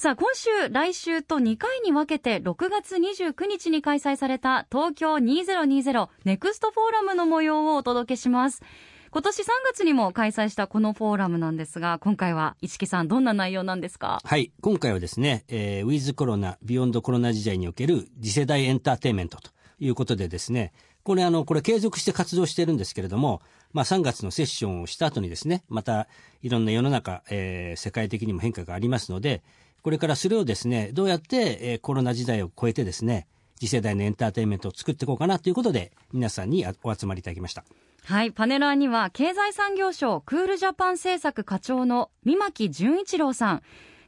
さあ、今週、来週と2回に分けて、6月29日に開催された東京2020ネクストフォーラムの模様をお届けします。今年3月にも開催したこのフォーラムなんですが、今回は、市木さん、どんな内容なんですか？はい。今回はですね、えー、ウィズコロナ、ビヨンドコロナ時代における次世代エンターテインメントということでですね、これあの、これ継続して活動してるんですけれども、まあ3月のセッションをした後にですね、またいろんな世の中、えー世界的にも変化がありますので、これからそれをですね、どうやって、えコロナ時代を超えてですね、次世代のエンターテインメントを作っていこうかなということで、皆さんにお集まりいただきました。はい、パネラーには経済産業省クールジャパン政策課長の三巻淳一郎さん、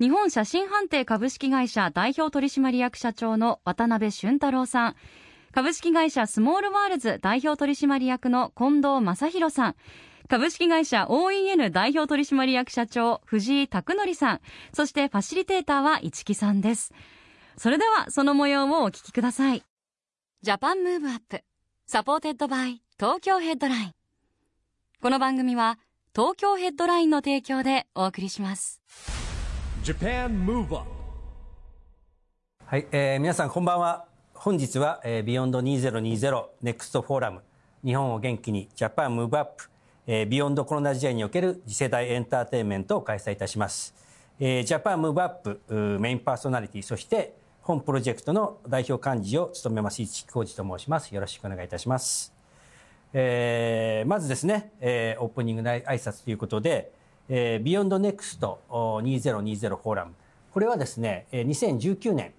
日本写真判定株式会社代表取締役社長の渡辺俊太郎さん、株式会社スモールワールズ代表取締役の近藤正弘さん、株式会社 OEN 代表取締役社長藤井拓則さん、そしてファシリテーターは市木さんです。それではその模様をお聞きください。 Japan Move Up supported by Tokyo Headline。この番組は東京ヘッドラインの提供でお送りします。はい、えー皆さんこんばんは。本日は、えー、ビヨンド2020ネクストフォーラム日本を元気にジャパンムーブアップ、えー beyond コロナ時代における次世代エンターテインメントを開催いたします。えージャパンムーブアップメインパーソナリティそして本プロジェクトの代表幹事を務めます市木浩二と申します。よろしくお願いいたします。えーまずですね、えーオープニングの挨拶ということで、えー、ビヨンドネクスト2020フォーラムこれはですね、2019年、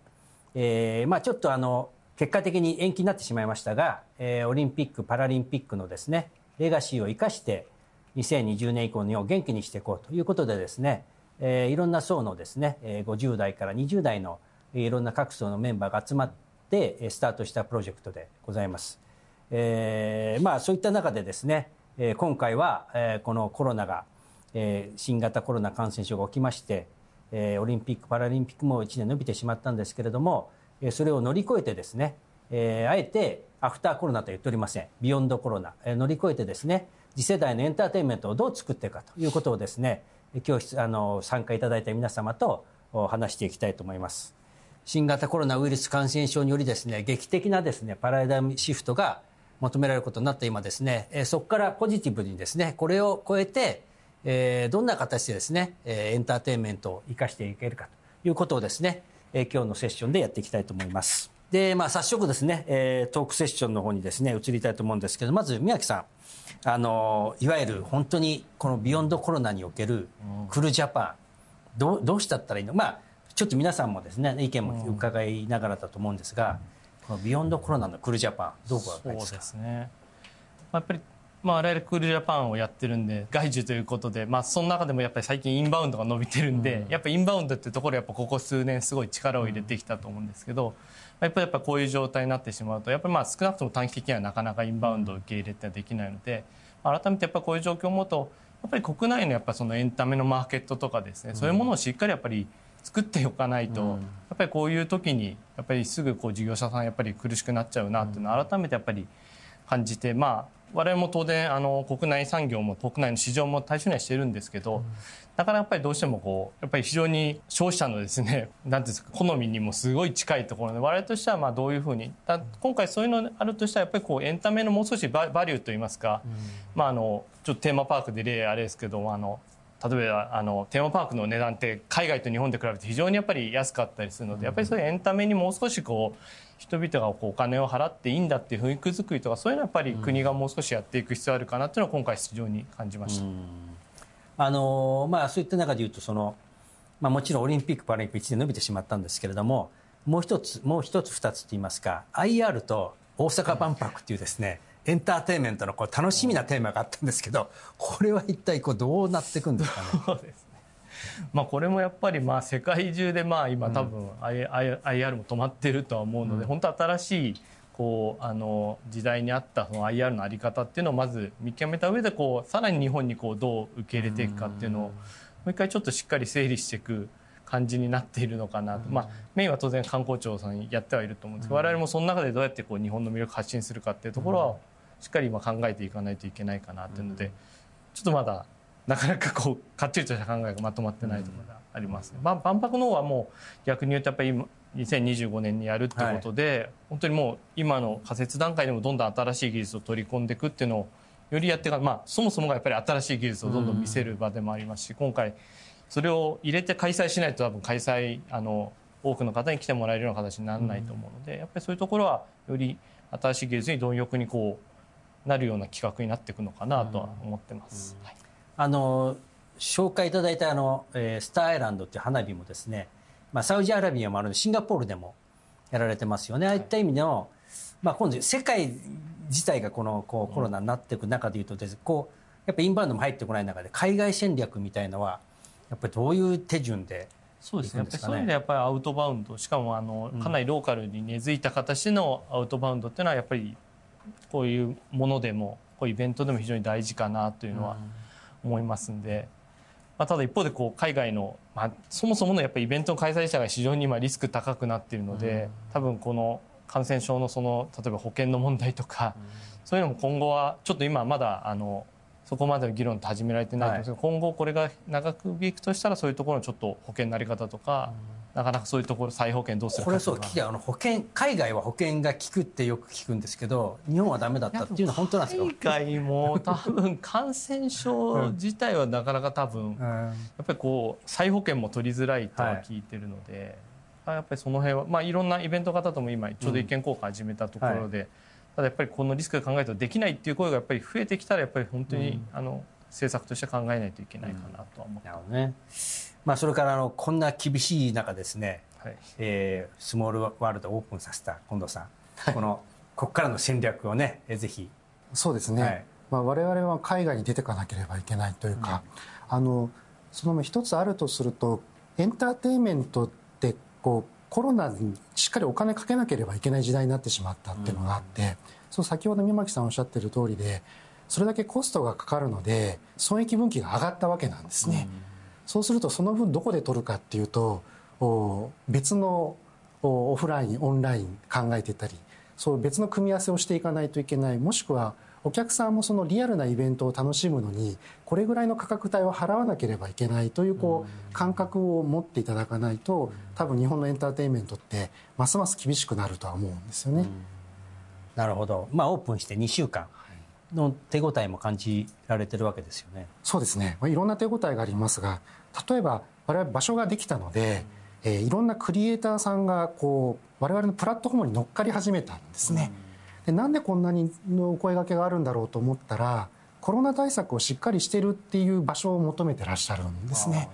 えーまあ、ちょっとあの結果的に延期になってしまいましたが、えーオリンピック・パラリンピックのですねレガシーを生かして2020年以降の日本を元気にしていこうということでですね、えーいろんな層のですね、えー50代から20代のえーいろんな各層のメンバーが集まってえースタートしたプロジェクトでございます。えーまあそういった中でですね、えー今回は、えーこのコロナが、えー新型コロナ感染症が起きまして、えーオリンピック・パラリンピックも1年延びてしまったんですけれども、えーそれを乗り越えてですね、えーあえてアフターコロナと言っておりません。ビヨンドコロナ、え乗り越えてですね次世代のエンターテインメントをどう作っていくかということをですね今日あの参加いただいた皆様と話していきたいと思います。新型コロナウイルス感染症によりですね劇的なですねパラダイムシフトが求められることになった今ですね、えそこからポジティブにですねこれを超えて、えどんな形でですね、えエンターテインメントを生かしていけるかということをですね、え今日のセッションでやっていきたいと思います。で、まあ、早速ですね、えートークセッションの方にですね移りたいと思うんですけどまず宮城さんあのいわゆる本当にこのビヨンドコロナにおけるクルジャパンどうどうしたったらいいの？まあちょっと皆さんもですね意見も伺いながらだと思うんですが、このビヨンドコロナのクルジャパンどうご覧になりますか？そうですね、まあ、やっぱり、まあ、我々クールジャパンをやってるんで外需ということで、まあ、その中でもやっぱり最近インバウンドが伸びてるんで、やっぱインバウンドっていうところやっぱここ数年すごい力を入れてきたと思うんですけど、やっぱりやっぱこういう状態になってしまうとやっぱりまあ少なくとも短期的にはなかなかインバウンドを受け入れってのはできないので、まあ改めてやっぱこういう状況を思うとやっぱり国内のやっぱそのエンタメのマーケットとかですね、そういうものをしっかりやっぱり作っておかないと、やっぱりこういう時にやっぱりすぐこう事業者さんやっぱり苦しくなっちゃうなっていうのを改めてやっぱり感じてまあ我々も当然あの国内産業も国内の市場も対象にはしてるんですけど、だからやっぱりどうしてもこうやっぱり非常に消費者のですね なんていうんですか好みにもすごい近いところで我々としてはまあどういうふうにだ今回そういうのあるとしたらやっぱりこうエンタメのもう少しババリューといいますか、まああのちょっとテーマパークで例あれですけどあの例えばあのテーマパークの値段って海外と日本で比べて非常にやっぱり安かったりするので、やっぱりそういうエンタメにもう少しこう人々がこうお金を払っていいんだっていう雰囲気作りとかそういうのはやっぱり国がもう少しやっていく必要あるかなっていうのは今回非常に感じました。あのまあ、そういった中でいうとその、まあ、もちろんオリンピック・パラリンピック1年伸びてしまったんですけれどももう一つもう一つ二つといいますか IR と大阪万博っていうですね、エンターテインメントのこう楽しみなテーマがあったんですけどこれは一体こうどうなっていくんですかね？そうですこれもやっぱりまあ世界中でまあ今多分 IR も止まってるとは思うので、本当新しいこうあの時代に合ったその IR のあり方っていうのをまず見極めた上でこうさらに日本にこうどう受け入れていくかっていうのをもう一回ちょっとしっかり整理していく感じになっているのかなと、まあ、メインは当然観光庁さんやってはいると思うんですけど、我々もその中でどうやってこう日本の魅力発信するかっていうところはしっかり今考えていかないといけないかなっていうのでちょっとまだなかなかこうかっちりとした考えがまとまってないところがありますね。まあ、万博の方はもう逆に言うとやっぱり今2025年にやるってことで、はい、本当にもう今の仮設段階でもどんどん新しい技術を取り込んでいくっていうのをよりやってまあそもそもがやっぱり新しい技術をどんどん見せる場でもありますし、今回それを入れて開催しないと多分開催あの多くの方に来てもらえるような形にならないと思うので、やっぱりそういうところはより新しい技術に貪欲にこうなるような企画になっていくのかなとは思ってます。はい、あの紹介いただいたあの、えー、スターアイランドっていう花火もですねまあ、サウジアラビアもあるシンガポールでもやられてますよね、ああいった意味での、まあ、今度世界自体がこのこうコロナになっていく中でいうとこうやっぱインバウンドも入ってこない中で海外戦略みたいのはやっぱりどういう手順でそうですね、やっぱりそういう意味でやっぱりアウトバウンド。しかもあのかなりローカルに根付いた形のアウトバウンドっていうのはやっぱりこういうものでもこういうイベントでも非常に大事かなというのは思いますんで、まあ、ただ一方でこう海外の、まあ、そもそものやっぱりイベントの開催者が非常に今リスク高くなっているので、多分この感染症のその例えば保険の問題とか、そういうのも今後はちょっと今まだあのそこまでの議論って始められてないんですけど、今後これが長くいくとしたらそういうところのちょっと保険のあり方とか、なかなかそういうところ再保険どうするかこれそう聞きあの保険海外は保険が効くってよく聞くんですけど日本はダメだったっていうのは本当なんですか海外も多分感染症自体はなかなか多分、やっぱりこう再保険も取りづらいとは聞いてるので、はい、やっぱりその辺は、まあ、いろんなイベント方とも今ちょうど意見交換始めたところで、うん。はい、ただやっぱりこのリスクで考えるとできないっていう声がやっぱり増えてきたらやっぱり本当に、うん、あの政策として考えないといけないかなとは思って。うん、ね。まあ、それからあのこんな厳しい中ですね、はい。えー、スモールワールドをオープンさせた近藤さん、はい、このここからの戦略をねぜひ。そうですね、はい、まあ、我々は海外に出ていかなければいけないというか、うん、あのその一つあるとするとエンターテインメントってこうコロナにしっかりお金かけなければいけない時代になってしまったっていうのがあって、うん、そう先ほど三巻さんおっしゃってる通りでそれだけコストがかかるので損益分岐が上がったわけなんですね。うん。そうするとその分どこで取るかっていうと別のオフラインオンライン考えてたりそう別の組み合わせをしていかないといけない。もしくはお客さんもそのリアルなイベントを楽しむのにこれぐらいの価格帯を払わなければいけないというこう感覚を持っていただかないと多分日本のエンターテインメントってますます厳しくなるとは思うんですよね。なるほど、まあ、オープンして2週間の手応えも感じられてるわけですよね。そうですね、まあ、いろんな手応えがありますが例えば我々場所ができたので、えー、いろんなクリエイターさんがこう我々のプラットフォームに乗っかり始めたんですね。でなんでこんなにのお声がけがあるんだろうと思ったらコロナ対策をしっかりしてるっていう場所を求めてらっしゃるんですね。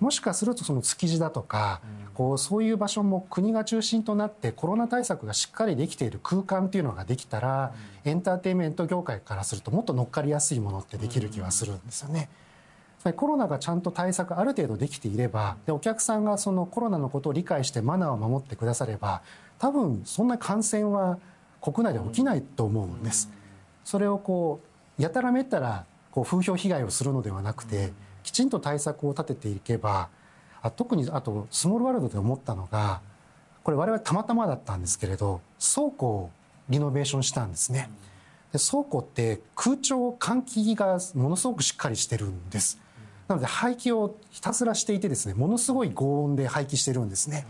もしかするとその築地だとか、こうそういう場所も国が中心となってコロナ対策がしっかりできている空間っていうのができたら、エンターテインメント業界からするともっと乗っかりやすいものってできる気はするんですよね。コロナがちゃんと対策ある程度できていればでお客さんがそのコロナのことを理解してマナーを守ってくだされば多分そんな感染は国内で起きないと思うんです。それをこうやたらめったらこう風評被害をするのではなくてきちんと対策を立てていけばあ特にあとスモールワールドで思ったのがこれ我々たまたまだったんですけれど倉庫をリノベーションしたんですね。で倉庫って空調換気がものすごくしっかりしてるんです。なので排気をひたすらしていてですねものすごい高温で排気してるんですね。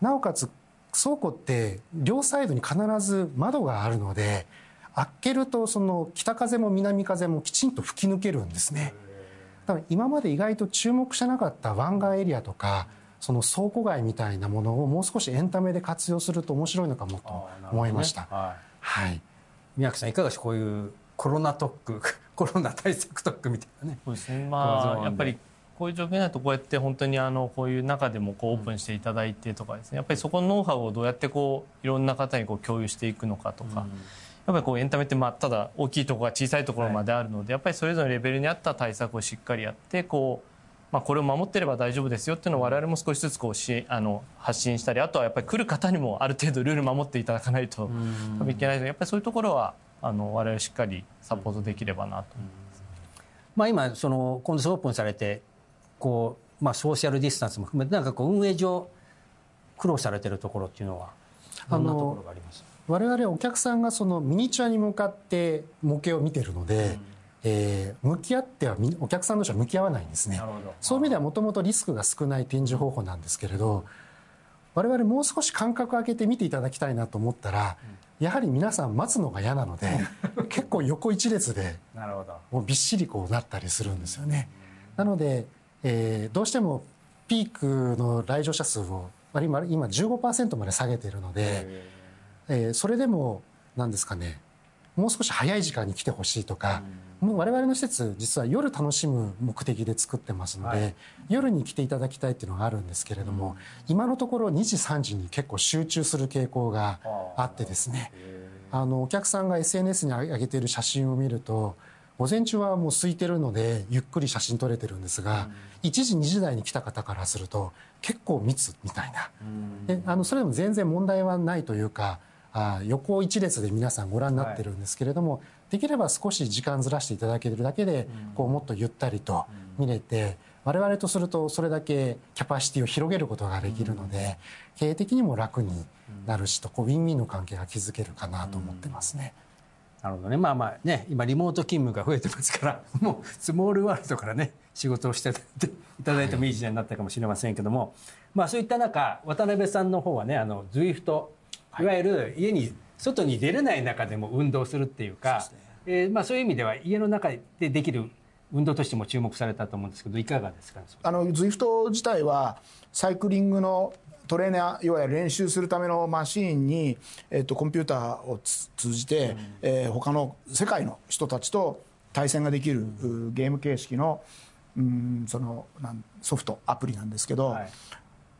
なおかつ倉庫って両サイドに必ず窓があるので開けるとその北風も南風もきちんと吹き抜けるんですね。だから今まで意外と注目してなかった湾岸エリアとかその倉庫街みたいなものをもう少しエンタメで活用すると面白いのかもと思いました。ね、はい、はい、宮城さんいかがしこういうコロナ特区 コロナ対策特区みたいなね。そうですね。まあやっぱりこういう状況になるとこうやって本当にあのこういう中でもこうオープンしていただいてとかですね。やっぱりそこのノウハウをどうやってこういろんな方にこう共有していくのかとか。うんやっぱりこうエンタメってまあただ大きいところが小さいところまであるので、やっぱりそれぞれレベルに合った対策をしっかりやってこうまあ、これを守ってれば大丈夫ですよっていうのを我々も少しずつこうしあの発信したりあとはやっぱり来る方にもある程度ルール守っていただかないと多分いけないのでやっぱりそういうところはあの我々しっかりサポートできればなと思います。まあ、今その今度オープンされてこう、まあ、ソーシャルディスタンスも含めてなんかこう運営上苦労されてるところっていうのはどんなところがあります？我々お客さんがそのミニチュアに向かって模型を見てるので、えー向き合ってはみお客さん同士は向き合わないんですね。そういう意味ではもともとリスクが少ない展示方法なんですけれど我々もう少し間隔を空けて見ていただきたいなと思ったら、やはり皆さん待つのが嫌なので 結構横一列でなるほど。もうびっしりこうなったりするんですよね。なので、えーどうしてもピークの来場者数を今15%まで下げているので、えーそれでも何ですかねもう少し早い時間に来てほしいとか、もう我々の施設実は夜楽しむ目的で作ってますので、はい。夜に来ていただきたいっていうのがあるんですけれども、今のところ2時3時に結構集中する傾向があってですねあのお客さんが SNS に上げている写真を見ると午前中はもう空いてるのでゆっくり写真撮れてるんですが、1時2時台に来た方からすると結構密みたいな、であのそれでも全然問題はないというかあ横一列で皆さんご覧になってるんですけれども、できれば少し時間ずらしていただけるだけで、こうもっとゆったりと見れて、我々とするとそれだけキャパシティを広げることができるので、経営的にも楽になるしとこうウィンウィンの関係が築けるかなと思ってますね。なるほどね。まあまあね今リモート勤務が増えてますから もうスモールワールドからね仕事をしていただいてもいい時代になったかもしれませんけども、まあそういった中渡辺さんの方はねあの ZWIFT い。わゆる家に外に出れない中でも運動するっていうかえーまあそういう意味では家の中でできる運動としても注目されたと思うんですけどいかがですか、あの ZWIFT 自体はサイクリングのトレーナーいわゆる練習するためのマシーンに、えっと、コンピューターをつ通じて、えー他の世界の人たちと対戦ができる、うゲーム形式のうんそのなんソフトアプリなんですけど、はい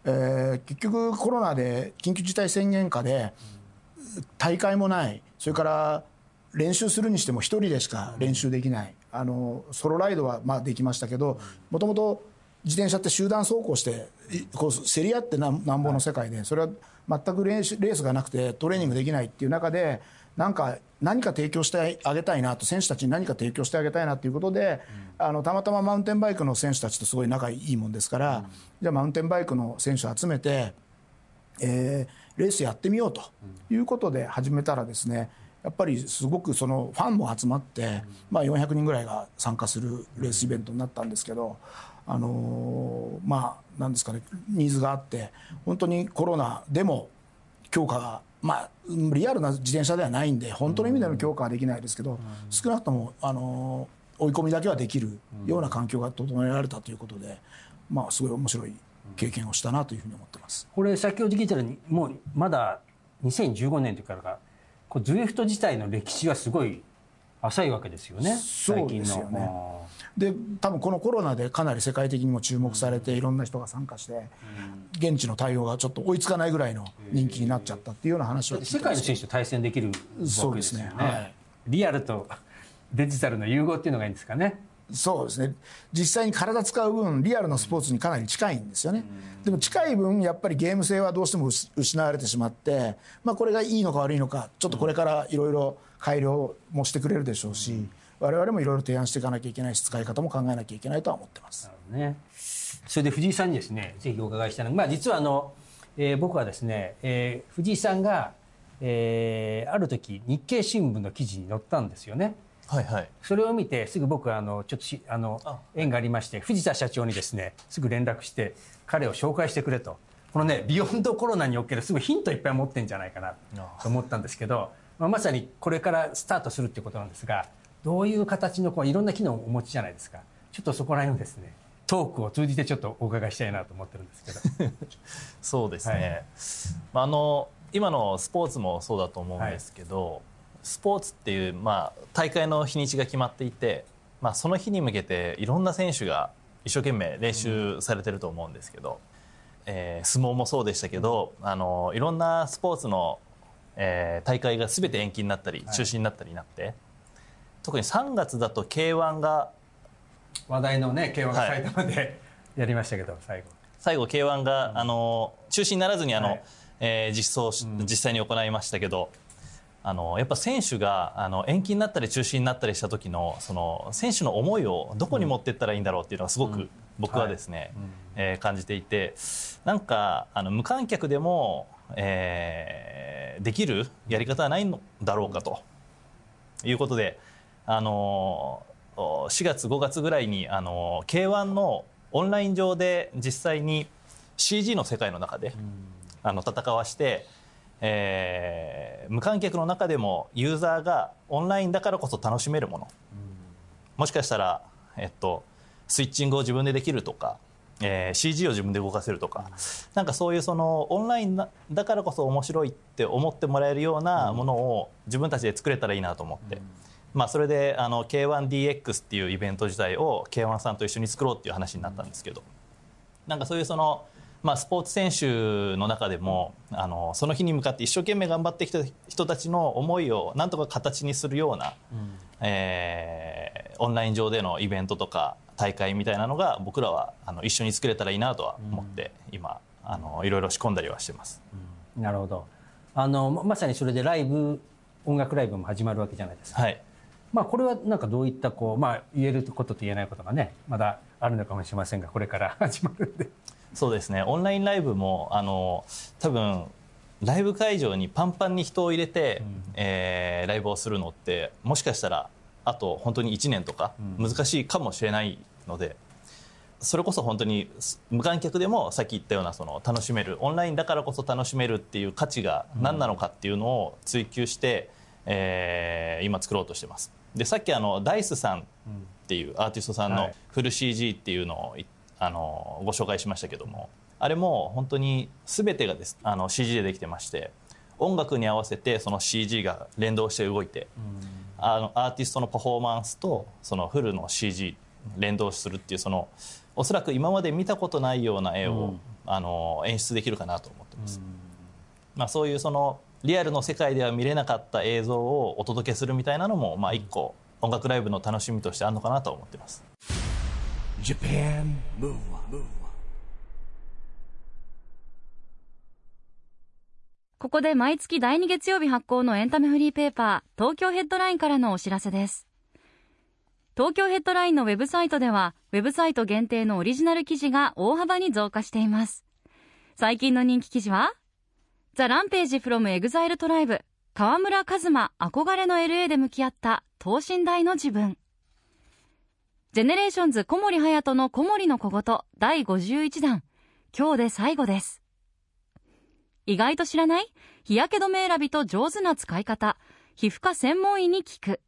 えー結局コロナで緊急事態宣言下で大会もない。それから練習するにしても一人でしか練習できない。あのソロライドはまできましたけどもともと自転車って集団走行してこう競り合ってなんぼの世界でそれは全くレースがなくてトレーニングできないっていう中でなんか何か提供してあげたいなと選手たちに何か提供してあげたいなということで、あのたまたまマウンテンバイクの選手たちとすごい仲いいもんですから、じゃあマウンテンバイクの選手を集めてえーレースやってみようということで始めたらですねやっぱりすごくそのファンも集まって、まあ、400人ぐらいが参加するレースイベントになったんですけど、あのーまあなんですかねニーズがあって本当にコロナでも強化がまあリアルな自転車ではないんで本当の意味での強化はできないですけど、少なくとも、あのー追い込みだけはできるような環境が整えられたということで、まあすごい面白い経験をしたなというふうに思ってます。これ先ほど聞いたらもうまだ2015年というからがこう ZWIFT 自体の歴史はすごい浅いわけですよねそうですよね。最近ので多分このコロナでかなり世界的にも注目されていろんな人が参加して現地の対応がちょっと追いつかないぐらいの人気になっちゃったっていうような話はだって世界の選手と対戦できるわそうでけですすよね。ね。はい。リアルとデジタルの融合っていうのがいいんですかね。そうですね。実際に体使う分リアルのスポーツにかなり近いんですよね。でも近い分やっぱりゲーム性はどうしても失失われてしまって、まあ、これがいいのか悪いのかちょっとこれからいろいろ改良もしてくれるでしょうし我々もいろいろ提案していかなきゃいけないし使い方も考えなきゃいけないとは思ってます。ねそれで藤井さんにですねぜひお伺いしたいのが、まあ、実はあの、えー僕はですね、えー藤井さんが、えーある時日経新聞の記事に載ったんですよねはいはい。それを見てすぐ僕はあのちょっとしあの縁がありまして藤田社長にですねすぐ連絡して彼を紹介してくれとこのねビヨンドコロナにおけるすぐヒントいっぱい持ってんじゃないかなと思ったんですけど、まあ、まさにこれからスタートするっていうことなんですがどういう形のこういろんな機能をお持ちじゃないですか。ちょっとそこら辺をですねトークを通じてちょっとお伺いしたいなと思ってるんですけど。そうですね。はい。まああの今のスポーツもそうだと思うんですけど、スポーツっていうまあ大会の日にちが決まっていて、まあその日に向けていろんな選手が一生懸命練習されてると思うんですけど、えー相撲もそうでしたけど、あのいろんなスポーツの、えー大会が全て延期になったり中止になったりになって、特に3月だと K1 が話題のね競馬がはい。埼玉で、やりましたけど最後。最後 K1 が、あの中止にならずにあの、はい。えー実装し実際に行いましたけど、あのやっぱ選手があの延期になったり中止になったりした時のその選手の思いをどこに持っていったらいいんだろうっていうのがすごく僕はですね、えー感じていてなんかあの無観客でも、えーできるやり方はないのだろうかということで、あのお4月5月ぐらいにあの K1 のオンライン上で実際に CG の世界の中で、あの戦わして、えー無観客の中でもユーザーがオンラインだからこそ楽しめるもの、もしかしたら、えっと、スイッチングを自分でできるとか、えー CG を自分で動かせるとか、なんかそういうそのオンラインだだからこそ面白いって思ってもらえるようなものを自分たちで作れたらいいなと思って、まあ、それであの K1DX っていうイベント自体を K1 さんと一緒に作ろうっていう話になったんですけど、なんかそういうその、まあ、スポーツ選手の中でもあのその日に向かって一生懸命頑張ってきた人たちの思いをなんとか形にするような、えーオンライン上でのイベントとか大会みたいなのが僕らはあの一緒に作れたらいいなとは思って、今あのいろいろ仕込んだりはしてます。なるほど。あのままさにそれでライブ音楽ライブも始まるわけじゃないですか、はいまあ、これはなんかどういったこう、まあ、言えることと言えないことがねまだあるのかもしれませんがこれから 始まるんで。そうですね。オンラインライブもあの多分ライブ会場にパンパンに人を入れて、えーライブをするのってもしかしたらあと本当に1年とか難しいかもしれないので、それこそ本当に無観客でもさっき言ったようなその楽しめるオンラインだからこそ楽しめるっていう価値が何なのかっていうのを追求して、えー今作ろうとしてますでさっきあのダイスさんっていうアーティストさんのはい。フル CG っていうのをいあのご紹介しましたけどもあれも本当に全てがですあの CG でできてまして音楽に合わせてその CG が連動して動いて、あのアーティストのパフォーマンスとそのフルの CG 連動するっていうそのおそらく今まで見たことないような絵を、あの演出できるかなと思ってます、まあ、そういうそのリアルの世界では見れなかった映像をお届けするみたいなのもまあ一個音楽ライブの楽しみとしてあるのかなと思ってます Japan Move Up ここで毎月第2月曜日発行のエンタメフリーペーパー、東京ヘッドラインからのお知らせです。東京ヘッドラインのウェブサイトでは、ウェブサイト限定のオリジナル記事が大幅に増加しています。最近の人気記事は、 THE RAMPAGE from EXILE TRIBE、河村一馬憧れの LA で向き合った等身大の自分。ジェネレーションズ小森隼人の小森の小言第51弾、今日で最後です。意外と知らない？日焼け止め選びと上手な使い方。皮膚科専門医に聞く。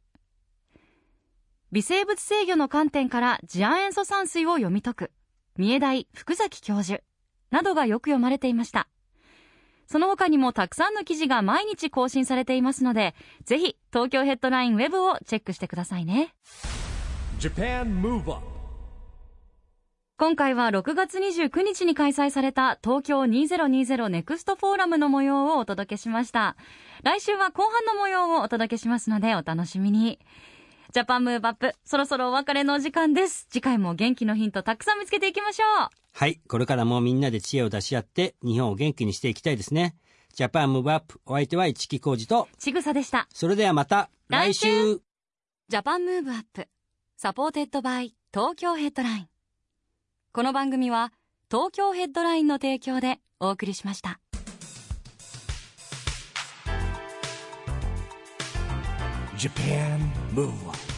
微生物制御の観点から次亜塩素酸水を読み解く。三重大福崎教授。などがよく読まれていました。その他にもたくさんの記事が毎日更新されていますので、ぜひ東京ヘッドラインウェブをチェックしてくださいね。Japan Move Up 今回は6月29日に開催された東京2020ネクストフォーラムの模様をお届けしました。来週は後半の模様をお届けしますのでお楽しみに。ジャパンムーブアップ、そろそろお別れのお時間です。次回も元気のヒントたくさん見つけていきましょう。はい。これからもみんなで知恵を出し合って、日本を元気にしていきたいですね。ジャパンムーブアップ。お相手は市木浩二と、ちぐさでした。それではまた来来週週 Japan Move Up、supported by Tokyo Headline。この番組は東京ヘッドラインの提供でお送りしました。Japan Move